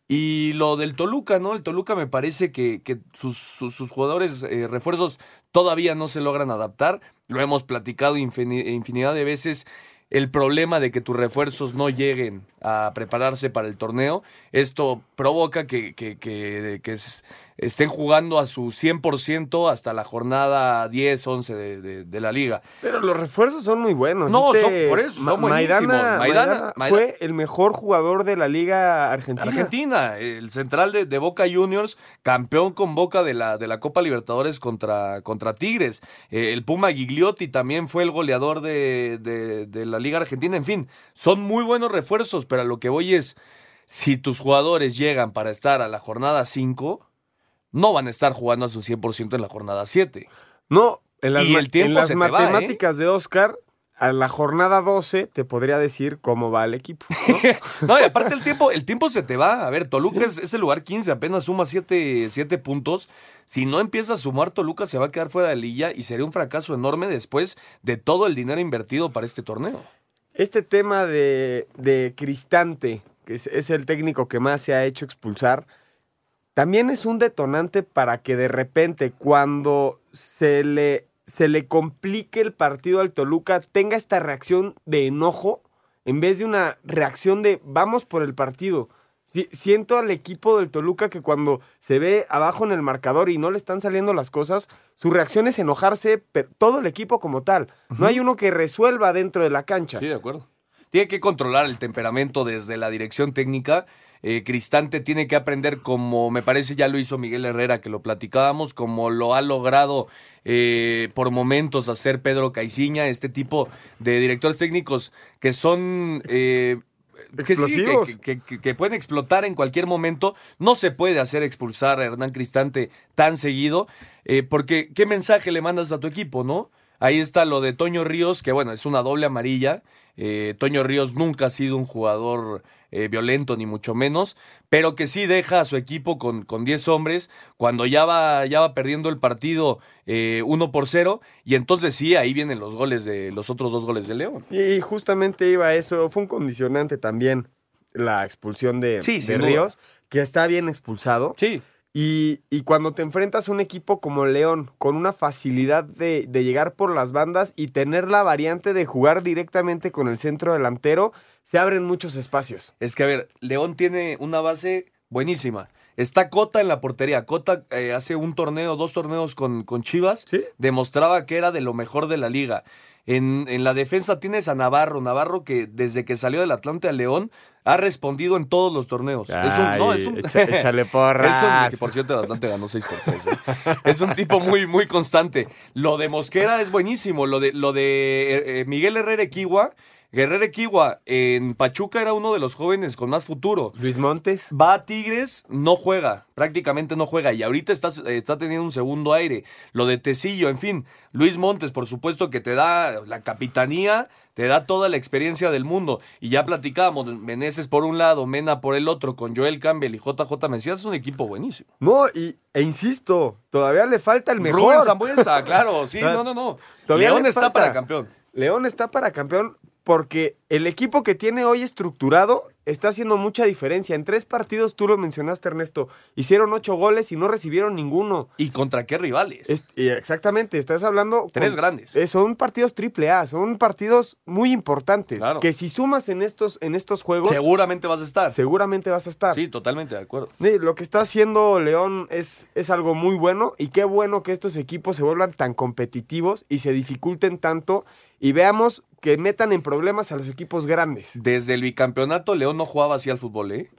Speaker 3: Y lo del Toluca, ¿no? El Toluca me parece que, que sus, sus, jugadores eh, refuerzos todavía no se logran adaptar. Lo hemos platicado infin infinidad de veces. el problema de que tus refuerzos no lleguen a prepararse para el torneo. Esto provoca que, que, que, estén jugando a su 100% hasta la jornada 10, 11 de, de- de la liga.
Speaker 2: Pero los refuerzos son muy buenos.
Speaker 3: No,
Speaker 2: Este
Speaker 3: son- por eso,
Speaker 2: Ma-
Speaker 3: son buenísimos.
Speaker 2: Maidana,
Speaker 3: Maidana-
Speaker 2: Maidana fue el mejor jugador de la Liga Argentina.
Speaker 3: Argentina, el central de, de Boca Juniors, campeón con Boca de la, de la Copa Libertadores contra, contra Tigres. Eh, el Puma Gigliotti también fue el goleador de, de- de la Liga Argentina. En fin, son muy buenos refuerzos, pero a lo que voy es, si tus jugadores llegan para estar a la jornada 5, no van a estar jugando a su 100% en la jornada 7.
Speaker 2: No, en las,
Speaker 3: Y
Speaker 2: ma-
Speaker 3: el tiempo
Speaker 2: en las
Speaker 3: se te va, ¿eh?
Speaker 2: matemáticas de Oscar, a la jornada 12 te podría decir cómo va el equipo.
Speaker 3: No, y aparte el tiempo, el tiempo se te va. A ver, Toluca es, es el lugar 15, apenas suma 7 puntos. Si no empieza a sumar, Toluca se va a quedar fuera de lilla y sería un fracaso enorme después de todo el dinero invertido para este torneo.
Speaker 2: Este tema de, de Cristante, que es, es el técnico que más se ha hecho expulsar, también es un detonante para que de repente cuando se le, se le complique el partido al Toluca tenga esta reacción de enojo en vez de una reacción de vamos por el partido. Si- siento al equipo del Toluca que cuando se ve abajo en el marcador y no le están saliendo las cosas, su reacción es enojarse, pe- todo el equipo como tal. No hay uno que resuelva dentro de la cancha.
Speaker 3: Sí, de acuerdo. Tiene que controlar el temperamento desde la dirección técnica. Eh, Cristante tiene que aprender como me parece ya lo hizo Miguel Herrera, que lo platicábamos, como lo ha logrado eh, por momentos hacer Pedro Caiciña, este tipo de directores técnicos que son... eh, que sí, que, pueden explotar en cualquier momento. No se puede hacer expulsar a Hernán Cristante tan seguido, eh, porque ¿qué mensaje le mandas a tu equipo, no? Ahí está lo de Toño Ríos, que bueno, es una doble amarilla. Eh, Toño Ríos nunca ha sido un jugador eh, violento, ni mucho menos, pero que sí deja a su equipo con, con 10 hombres cuando ya va, ya va perdiendo el partido eh, 1 por 0, y entonces sí, ahí vienen los goles de los otros dos goles de León.
Speaker 2: Sí, justamente iba a eso. Fue un condicionante también la expulsión de,
Speaker 3: Sí,
Speaker 2: de
Speaker 3: sin duda.
Speaker 2: Ríos, que está bien expulsado.
Speaker 3: Sí.
Speaker 2: Y, y cuando te enfrentas a un equipo como León, con una facilidad de, de llegar por las bandas y tener la variante de jugar directamente con el centro delantero, se abren muchos espacios.
Speaker 3: Es que, a ver, León tiene una base buenísima. Está Cota en la portería. Cota eh, hace un torneo, dos torneos con, con Chivas. Demostraba que era de lo mejor de la liga. En, en la defensa tienes a Navarro. Navarro que desde que salió del Atlante a León ha respondido en todos los torneos. es un, no, es un,
Speaker 2: echa- échale porras.
Speaker 3: Es un- que por cierto, el Atlante ganó 6 por 3. ¿eh? Es un tipo muy, muy constante. Lo de Mosquera es buenísimo. Lo de, lo de eh, eh, Miguel Herrera Equigua. Guerrero Equigua en Pachuca era uno de los jóvenes con más futuro.
Speaker 2: Luis Montes.
Speaker 3: Va a Tigres, no juega, prácticamente no juega. Y ahorita está, eh, está teniendo un segundo aire. Lo de Tecillo, en fin. Luis Montes, por supuesto que te da la capitanía, te da toda la experiencia del mundo. Y ya platicábamos, Meneses por un lado, Mena por el otro, con Joel Campbell y JJ Mesías, es un equipo buenísimo.
Speaker 2: No, y, e insisto, todavía le falta el mejor.
Speaker 3: Rubén Zambuesa, claro, sí, no, no, no.
Speaker 2: Todavía
Speaker 3: León
Speaker 2: le
Speaker 3: está para campeón.
Speaker 2: León está para campeón porque el equipo que tiene hoy estructurado está haciendo mucha diferencia. En tres partidos, tú lo mencionaste, Ernesto, hicieron ocho goles y no recibieron ninguno.
Speaker 3: ¿Y contra qué rivales?
Speaker 2: Es- exactamente, estás hablando...
Speaker 3: Tres grandes.
Speaker 2: eh, son partidos triple A, son partidos muy importantes.
Speaker 3: Claro.
Speaker 2: Que si sumas en estos, en estos juegos...
Speaker 3: Seguramente vas a estar.
Speaker 2: Seguramente vas a estar.
Speaker 3: Sí, totalmente de acuerdo.
Speaker 2: Sí, Lo que está haciendo León es, es algo muy bueno y qué bueno que estos equipos se vuelvan tan competitivos y se dificulten tanto y veamos que metan en problemas a los equipos grandes.
Speaker 3: Desde el bicampeonato, León no jugaba así al fútbol, ¿eh?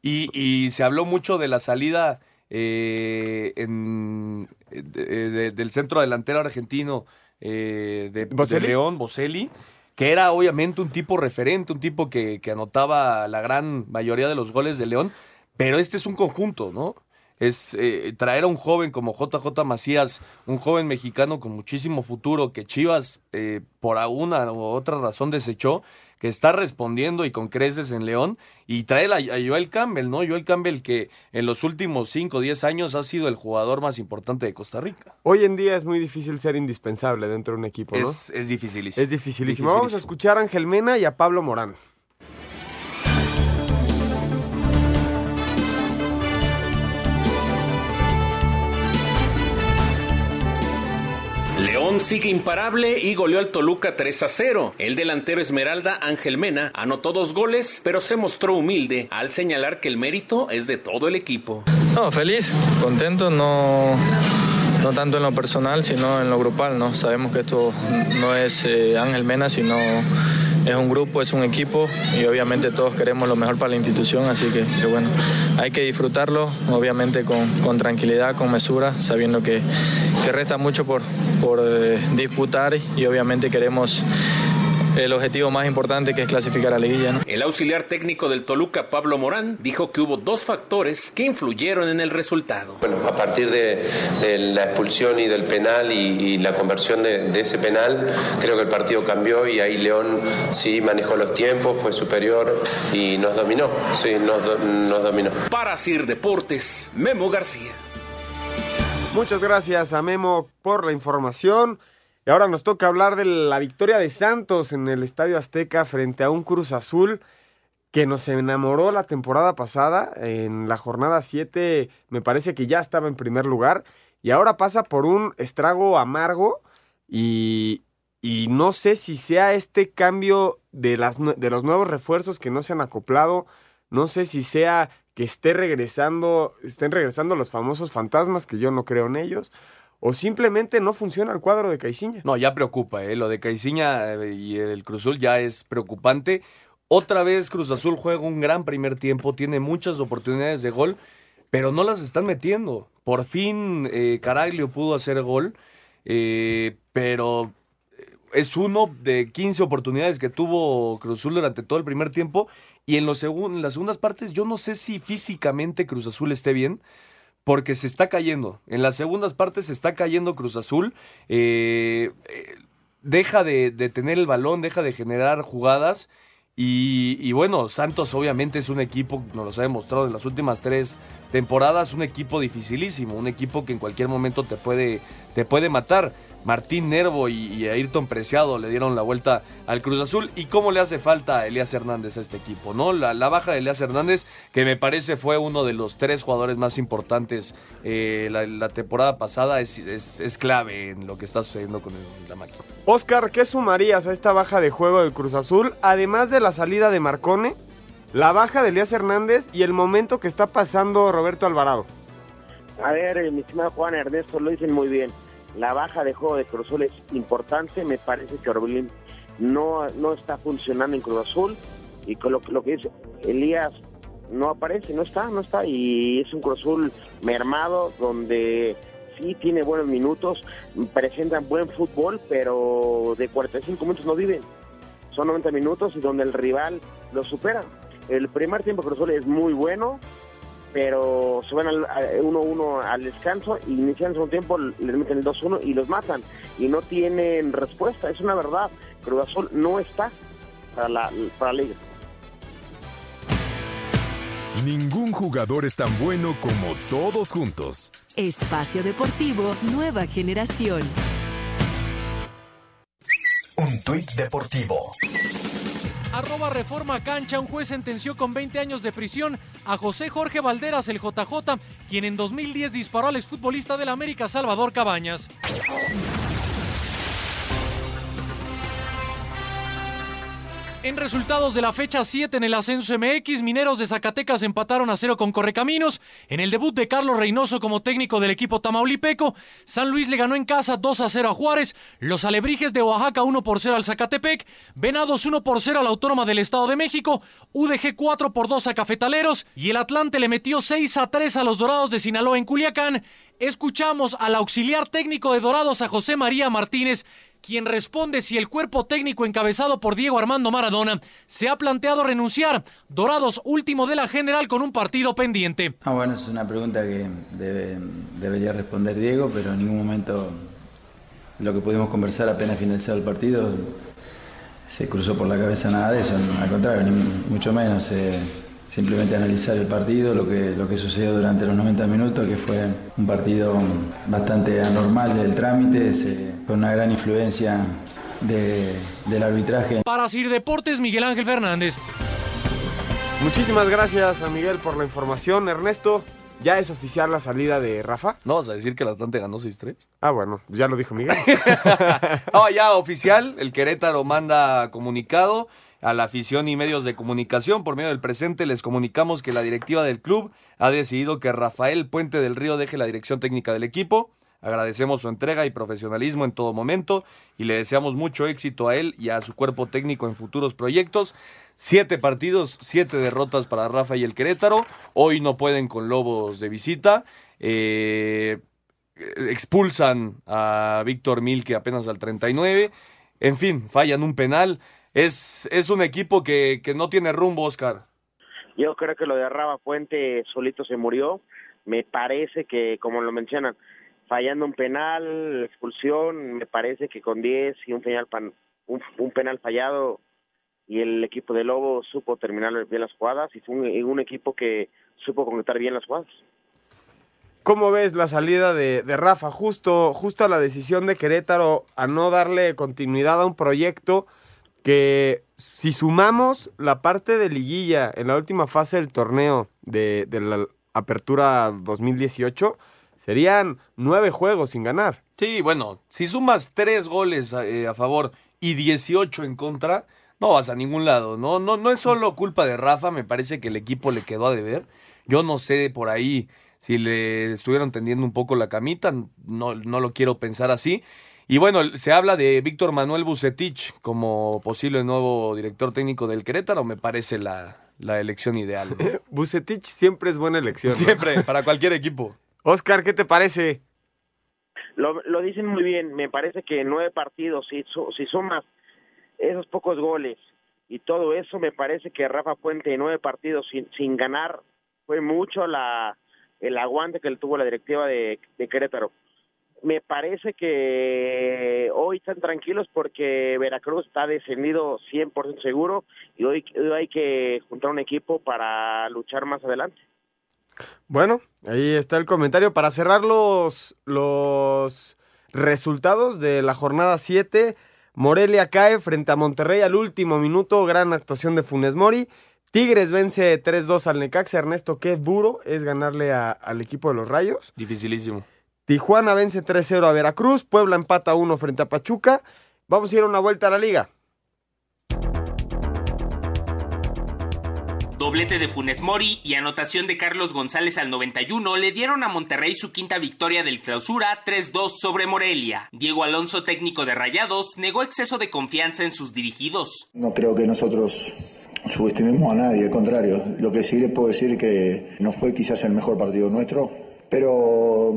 Speaker 3: Y, y se habló mucho de la salida eh, en- de- de- del centro delantero argentino eh, de, de. León, Boselli, que era obviamente un tipo referente, un tipo que, que anotaba la gran mayoría de los goles de León, pero este es un conjunto, ¿no? Es eh, traer a un joven como JJ Macías, un joven mexicano con muchísimo futuro que Chivas eh, por alguna u otra razón desechó, que está respondiendo y con creces en León, y traer a, a Joel Campbell, ¿no? Joel Campbell que en los últimos 5 o 10 años ha sido el jugador más importante de Costa Rica.
Speaker 2: Hoy en día es muy difícil ser indispensable dentro de un equipo, ¿no?
Speaker 3: Es, es dificilísimo.
Speaker 2: Es dificilísimo. Vamos a escuchar a Ángel Mena y a Pablo Morán.
Speaker 5: León sigue imparable y goleó al Toluca 3 a 0. El delantero Esmeralda Ángel Mena anotó dos goles, pero se mostró humilde al señalar que el mérito es de todo el equipo.
Speaker 7: No, feliz, contento, no, no tanto en lo personal, sino en lo grupal, ¿no? Sabemos que esto no es eh, Ángel Mena, sino es un grupo, es un equipo y obviamente todos queremos lo mejor para la institución, así que, bueno, hay que disfrutarlo, obviamente con, con tranquilidad, con mesura, sabiendo que, que resta mucho por, por eh, disputar y obviamente queremos el objetivo más importante que es clasificar a la liguilla. ¿no?
Speaker 5: El auxiliar técnico del Toluca, Pablo Morán, dijo que hubo dos factores que influyeron en el resultado.
Speaker 19: Bueno, a partir de, de la expulsión y del penal y, y la conversión de, de, ese penal, creo que el partido cambió y ahí León sí manejó los tiempos, fue superior y nos dominó, sí, nos, nos dominó.
Speaker 5: Para Sir Deportes, Memo García.
Speaker 2: Muchas gracias a Memo por la información. Y ahora nos toca hablar de la victoria de Santos en el Estadio Azteca frente a un Cruz Azul que nos enamoró la temporada pasada. En la jornada 7 me parece que ya estaba en primer lugar y ahora pasa por un estrago amargo y, y no sé si sea este cambio de, las, de los nuevos refuerzos que no se han acoplado, no sé si sea que esté regresando, estén regresando los famosos fantasmas, que yo no creo en ellos, o simplemente no funciona el cuadro de Caixinha.
Speaker 3: No, ya preocupa, ¿eh? lo de Caixinha eh, y el Cruz Azul ya es preocupante. Otra vez Cruz Azul juega un gran primer tiempo, tiene muchas oportunidades de gol, pero no las están metiendo. Por fin eh, Caraglio pudo hacer gol, eh, pero es uno de 15 oportunidades que tuvo Cruz Azul durante todo el primer tiempo. Y en, los las segundas partes, yo no sé si físicamente Cruz Azul esté bien, porque se está cayendo. En las segundas partes se está cayendo Cruz Azul. Eh, eh, deja de, tener el balón, deja de generar jugadas. Y, y, bueno, Santos obviamente es un equipo, nos los ha demostrado en las últimas tres temporadas, un equipo dificilísimo, un equipo que en cualquier momento te puede, te puede matar. Martín Nervo y, y, Ayrton Preciado le dieron la vuelta al Cruz Azul. ¿Y cómo le hace falta a Elías Hernández a este equipo? ¿no? La, la baja de Elías Hernández, que me parece fue uno de los tres jugadores más importantes eh, la, la, temporada pasada, es, es, es, clave en lo que está sucediendo con el, la máquina.
Speaker 2: Oscar, ¿qué sumarías a esta baja de juego del Cruz Azul? Además de la salida de Marcone, la baja de Elías Hernández y el momento que está pasando Roberto Alvarado.
Speaker 4: A ver, mi estimado Juan Ernesto, lo dicen muy bien la baja de juego de Cruz Azul es importante. Me parece que Orbelín no, no está funcionando en Cruz Azul. Y con lo, que dice Elías, no aparece, no está, no está. Y es un Cruz mermado donde sí tiene buenos minutos, presentan buen fútbol, pero de 45 minutos no viven. Son 90 minutos y donde el rival lo supera. El primer tiempo Cruz Azul es muy bueno, pero suben al 1-1 al descanso y inician segundo tiempo, les meten el 2-1 y los matan. Y no tienen respuesta, es una verdad. Cruz Azul no está para la, para la liga.
Speaker 8: Ningún jugador es tan bueno como todos juntos.
Speaker 9: Espacio Deportivo Nueva Generación.
Speaker 10: Un tuit deportivo.
Speaker 11: Arroba Reforma Cancha, un juez sentenció con 20 años de prisión a José Jorge Valderas, el JJ, quien en 2010 disparó al exfutbolista del América Salvador Cabañas. En resultados de la fecha 7 en el ascenso MX, Mineros de Zacatecas empataron a cero con Correcaminos. En el debut de Carlos Reynoso como técnico del equipo tamaulipeco, San Luis le ganó en casa 2 a 0 a Juárez. Los Alebrijes de Oaxaca 1 por 0 al Zacatepec. Venados 1 por 0 a la Autónoma del Estado de México. UDG 4 por 2 a Cafetaleros. Y el Atlante le metió 6 a 3 a los Dorados de Sinaloa en Culiacán. Escuchamos al auxiliar técnico de Dorados a José María Martínez quien responde si el cuerpo técnico encabezado por Diego Armando Maradona se ha planteado renunciar. Dorados último de la general con un partido pendiente.
Speaker 18: Ah, bueno, es una pregunta que debe, debería responder Diego, pero en ningún momento lo que pudimos conversar apenas finalizado el partido se cruzó por la cabeza nada de eso, al contrario, ni mucho menos. Eh, simplemente analizar el partido, lo que, lo que sucedió durante los 90 minutos, que fue un partido bastante anormal del trámite, se, con una gran influencia de, del arbitraje.
Speaker 11: Para Sir Deportes, Miguel Ángel Fernández.
Speaker 2: Muchísimas gracias a Miguel por la información. Ernesto, ¿Ya es oficial la salida de Rafa?
Speaker 3: ¿No vas a decir que el Atlante ganó 6-3?
Speaker 2: Ah, bueno, ya lo dijo Miguel.
Speaker 3: no, ya oficial, el Querétaro manda comunicado a la afición y medios de comunicación. Por medio del presente les comunicamos que la directiva del club ha decidido que Rafael Puente del Río deje la dirección técnica del equipo. Agradecemos su entrega y profesionalismo en todo momento y le deseamos mucho éxito a él y a su cuerpo técnico en futuros proyectos. Siete partidos, siete derrotas para Rafa y el Querétaro. Hoy no pueden con Lobos de visita. Eh, expulsan a Víctor Milke apenas al 39. En fin, fallan un penal. Es, es un equipo que, que no tiene rumbo, Oscar.
Speaker 4: Yo creo que lo de Rafa Puente solito se murió. Me parece que, como lo mencionan, fallando un penal, expulsión, me parece que con 10 y un penal, un, un penal fallado y el equipo de Lobo supo terminar bien las jugadas y fue un, equipo que supo concretar bien las jugadas.
Speaker 2: ¿Cómo ves la salida de, de, Rafa? Justo, justo a la decisión de Querétaro a no darle continuidad a un proyecto que si sumamos la parte de liguilla en la última fase del torneo de, de la apertura 2018, serían nueve juegos sin ganar.
Speaker 3: Sí, bueno, si sumas tres goles a, eh, a, favor y 18 en contra, no vas a ningún lado. No, no, no es solo culpa de Rafa, me parece que el equipo le quedó a deber. Yo no sé por ahí si le estuvieron tendiendo un poco la camita, no, no lo quiero pensar así. Y bueno, se habla de Víctor Manuel Bucetich como posible nuevo director técnico del Querétaro, me parece la, la elección ideal. ¿no?
Speaker 2: Bucetich siempre es buena elección. ¿no?
Speaker 3: Siempre, para cualquier equipo.
Speaker 2: Oscar, ¿qué te parece?
Speaker 4: Lo, lo dicen muy bien, me parece que nueve partidos, si, si sumas esos pocos goles y todo eso, me parece que Rafa Puente nueve partidos sin, sin ganar fue mucho la el aguante que le tuvo la directiva de, de Querétaro. Me parece que hoy están tranquilos porque Veracruz está descendido 100% seguro y hoy, hoy hay que juntar un equipo para luchar más adelante.
Speaker 2: Bueno, ahí está el comentario. Para cerrar los, los resultados de la jornada 7, Morelia cae frente a Monterrey al último minuto, gran actuación de Funes Mori. Tigres vence 3-2 al Necaxa. Ernesto, qué duro es ganarle a, al equipo de los Rayos.
Speaker 3: Dificilísimo.
Speaker 2: Tijuana vence 3-0 a Veracruz. Puebla empata 1 frente a Pachuca. Vamos a ir a una vuelta a la liga.
Speaker 16: Doblete de Funes Mori y anotación de Carlos González al 91 le dieron a Monterrey su quinta victoria del clausura 3-2 sobre Morelia. Diego Alonso, técnico de Rayados, negó exceso de confianza en sus dirigidos.
Speaker 12: No creo que nosotros subestimemos a nadie, al contrario. Lo que sí les puedo decir que no fue quizás el mejor partido nuestro, pero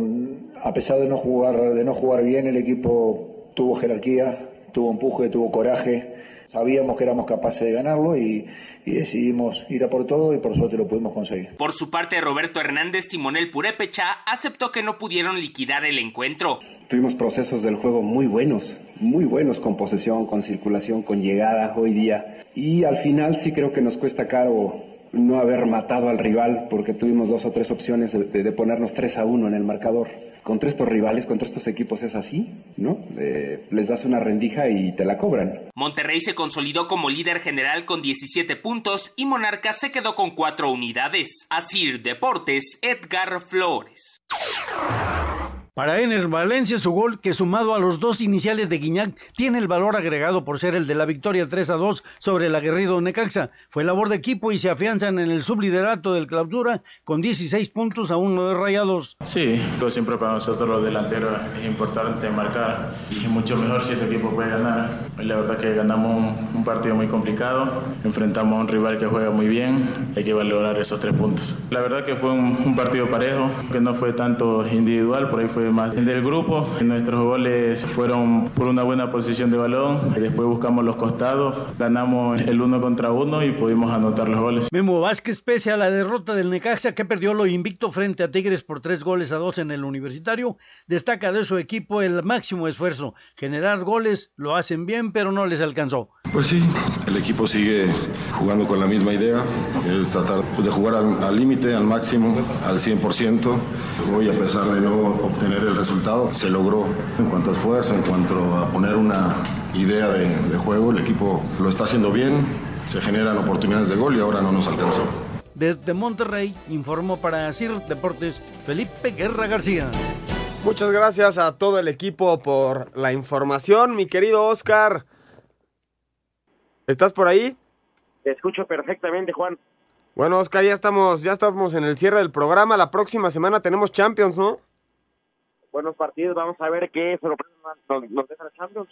Speaker 12: a pesar de no jugar, de no jugar bien, el equipo tuvo jerarquía, tuvo empuje, tuvo coraje. Sabíamos que éramos capaces de ganarlo y, y, decidimos ir a por todo y por suerte lo pudimos conseguir.
Speaker 16: Por su parte, Roberto Hernández Timonel Purépecha aceptó que no pudieron liquidar el encuentro.
Speaker 20: Tuvimos procesos del juego muy buenos, muy buenos con posesión, con circulación, con llegada hoy día. Y al final sí creo que nos cuesta caro no haber matado al rival porque tuvimos dos o tres opciones de, ponernos 3 a 1 en el marcador contra estos rivales, contra estos equipos es así, ¿no? Eh, les das una rendija y te la cobran.
Speaker 16: Monterrey se consolidó como líder general con 17 puntos y Monarcas se quedó con 4 unidades. Asir Deportes, Edgar Flores.
Speaker 21: Para Ener Valencia, su gol, que sumado a los dos iniciales de Guiñac, tiene el valor agregado por ser el de la victoria 3 a 2 sobre el aguerrido Necaxa. Fue labor de equipo y se afianzan en el subliderato del clausura con 16 puntos a uno de rayados.
Speaker 22: Sí, todo siempre para nosotros los delanteros es importante marcar y mucho mejor si este equipo puede ganar. La verdad que ganamos un, un partido muy complicado, enfrentamos a un rival que juega muy bien, hay que valorar esos tres puntos. La verdad que fue un partido parejo, que no fue tanto individual, por ahí fue más del grupo. Nuestros goles fueron por una buena posición de balón. Después buscamos los costados, ganamos el uno contra uno y pudimos anotar los goles.
Speaker 21: Memo Vázquez, pese a la derrota del Necaxa que perdió lo invicto frente a Tigres por tres goles a dos en el universitario, destaca de su equipo el máximo esfuerzo. Generar goles lo hacen bien, pero no les alcanzó.
Speaker 23: Pues sí, el equipo sigue jugando con la misma idea, es tratar de jugar al límite, al, al máximo, al 100%. Hoy, a pesar de no obtener el resultado, se logró en cuanto a esfuerzo, en cuanto a poner una idea de, de juego. El equipo lo está haciendo bien, se generan oportunidades de gol y ahora no nos alcanzó.
Speaker 21: Desde Monterrey informó para CIR Deportes Felipe Guerra García.
Speaker 2: Muchas gracias a todo el equipo por la información, mi querido Oscar. ¿Estás por ahí?
Speaker 4: Te escucho perfectamente, Juan.
Speaker 2: Bueno, Oscar, ya estamos, ya estamos en el cierre del programa. La próxima semana tenemos Champions, ¿no?
Speaker 4: Buenos partidos, vamos a ver qué sorpresa nos, nos deja Champions.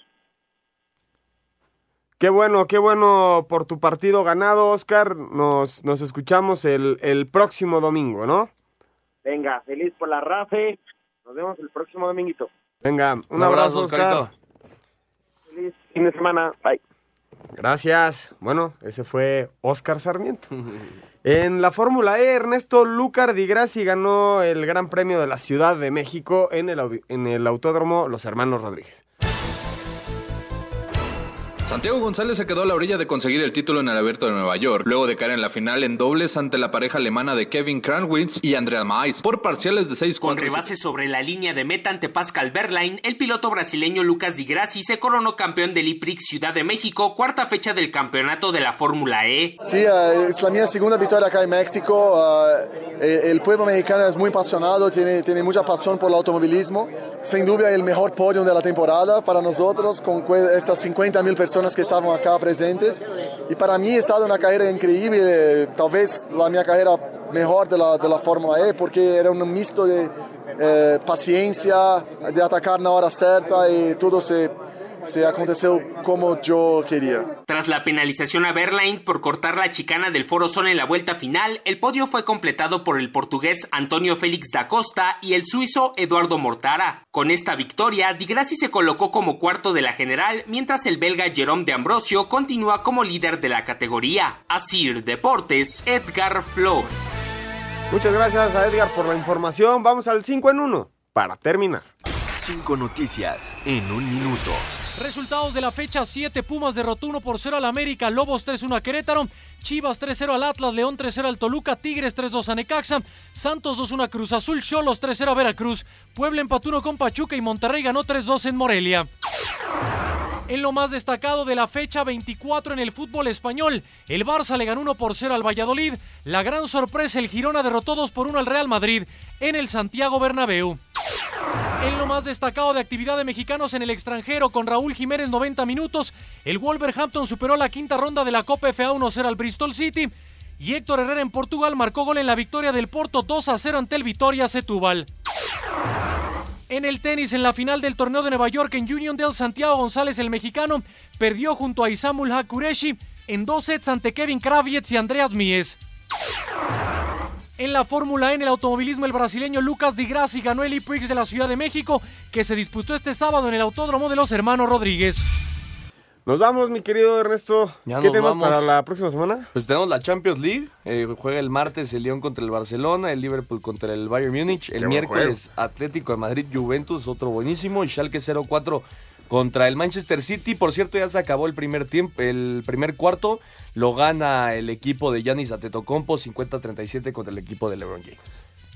Speaker 2: Qué bueno, qué bueno por tu partido ganado, Oscar. Nos, nos escuchamos el, el próximo domingo, ¿no?
Speaker 4: Venga, feliz por la RAFE. Nos vemos el próximo dominguito.
Speaker 2: Venga, un, abrazo, Oscar.
Speaker 4: Feliz fin de semana. Bye.
Speaker 2: Gracias. Bueno, ese fue Oscar Sarmiento. En la Fórmula E, Ernesto Lucar Di Grassi ganó el Gran Premio de la Ciudad de México en el, en el Autódromo Los Hermanos Rodríguez.
Speaker 24: Santiago González se quedó a la orilla de conseguir el título en el Abierto de Nueva York, luego de caer en la final en dobles ante la pareja alemana de Kevin Kranwitz y Andrea Mais por parciales de 6-4.
Speaker 16: Con rebase sobre la línea de meta ante Pascal Berlain, el piloto brasileño Lucas Di Grassi se coronó campeón del IPRIX Ciudad de México, cuarta fecha del campeonato de la Fórmula E.
Speaker 25: Sí, eh, es la mía segunda victoria acá en México. eh, el, el pueblo mexicano es muy apasionado, tiene, tiene mucha pasión por el automovilismo. Sin duda el mejor podio de la temporada para nosotros, con estas 50 mil personas que estaban acá presentes. Y para mí ha estado una carrera increíble, eh, tal vez la mía carrera mejor de la, de la Fórmula E, porque era un mixto de eh, paciencia, de atacar na hora certa y todo se, se aconteceu como yo quería.
Speaker 16: Tras la penalización a Berlain por cortar la chicana del Foro Sol en la vuelta final, el podio fue completado por el portugués Antonio Félix da Costa y el suizo Eduardo Mortara. Con esta victoria, Di Grassi se colocó como cuarto de la general, mientras el belga Jerome de Ambrosio continúa como líder de la categoría. Asir Deportes, Edgar Flores.
Speaker 2: Muchas gracias a Edgar por la información. Vamos al 5 en 1 para terminar.
Speaker 10: Cinco noticias en un minuto.
Speaker 11: Resultados de la fecha 7, Pumas derrotó 1 por 0 al América, Lobos 3-1 a Querétaro, Chivas 3-0 al Atlas, León 3-0 al Toluca, Tigres 3-2 a Necaxa, Santos 2-1 a Cruz Azul, Cholos 3-0 a Veracruz, Puebla empató 1 con Pachuca y Monterrey ganó 3-2 en Morelia. En lo más destacado de la fecha 24 en el fútbol español, el Barça le ganó 1 por 0 al Valladolid, la gran sorpresa el Girona derrotó 2 por 1 al Real Madrid en el Santiago Bernabéu. En lo más destacado de actividad de mexicanos en el extranjero, con Raúl Jiménez 90 minutos, el Wolverhampton superó la quinta ronda de la Copa FA 1-0 al Bristol City y Héctor Herrera en Portugal marcó gol en la victoria del Porto 2-0 ante el Vitoria Setúbal. En el tenis, en la final del torneo de Nueva York en Union del Santiago González, el mexicano, perdió junto a Isamul Hakureshi en dos sets ante Kevin Kravietz y Andreas Mies. En la Fórmula E, en el automovilismo, el brasileño Lucas Di Grassi ganó el E-Prix de la Ciudad de México, que se disputó este sábado en el Autódromo de los Hermanos Rodríguez.
Speaker 2: Nos vamos, mi querido Ernesto.
Speaker 3: Ya
Speaker 2: ¿Qué tenemos
Speaker 3: vamos.
Speaker 2: para la próxima semana?
Speaker 3: Pues tenemos la Champions League. eh, juega el martes el León contra el Barcelona, el Liverpool contra el Bayern Múnich. El miércoles Atlético de Madrid Juventus, otro buenísimo. Y Schalke 04 contra el Manchester City. Por cierto, ya se acabó el primer tiempo, el primer cuarto. Lo gana el equipo de Giannis Antetokounmpo 50-37 contra el equipo de LeBron James.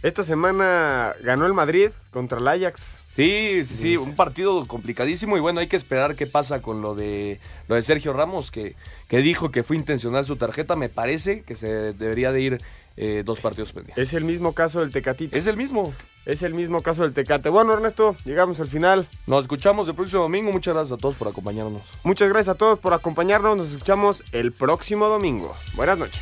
Speaker 2: Esta semana ganó el Madrid contra el Ajax.
Speaker 3: Sí, sí, sí, un partido complicadísimo y bueno, hay que esperar qué pasa con lo de lo de Sergio Ramos, que, que dijo que fue intencional su tarjeta. Me parece que se debería de ir eh, dos partidos pendientes.
Speaker 2: Es el mismo caso del Tecatito.
Speaker 3: Es el mismo.
Speaker 2: Es el mismo caso del Tecate. Bueno, Ernesto, llegamos al final.
Speaker 3: Nos escuchamos el próximo domingo. Muchas gracias a todos por acompañarnos.
Speaker 2: Muchas gracias a todos por acompañarnos. Nos escuchamos el próximo domingo. Buenas noches.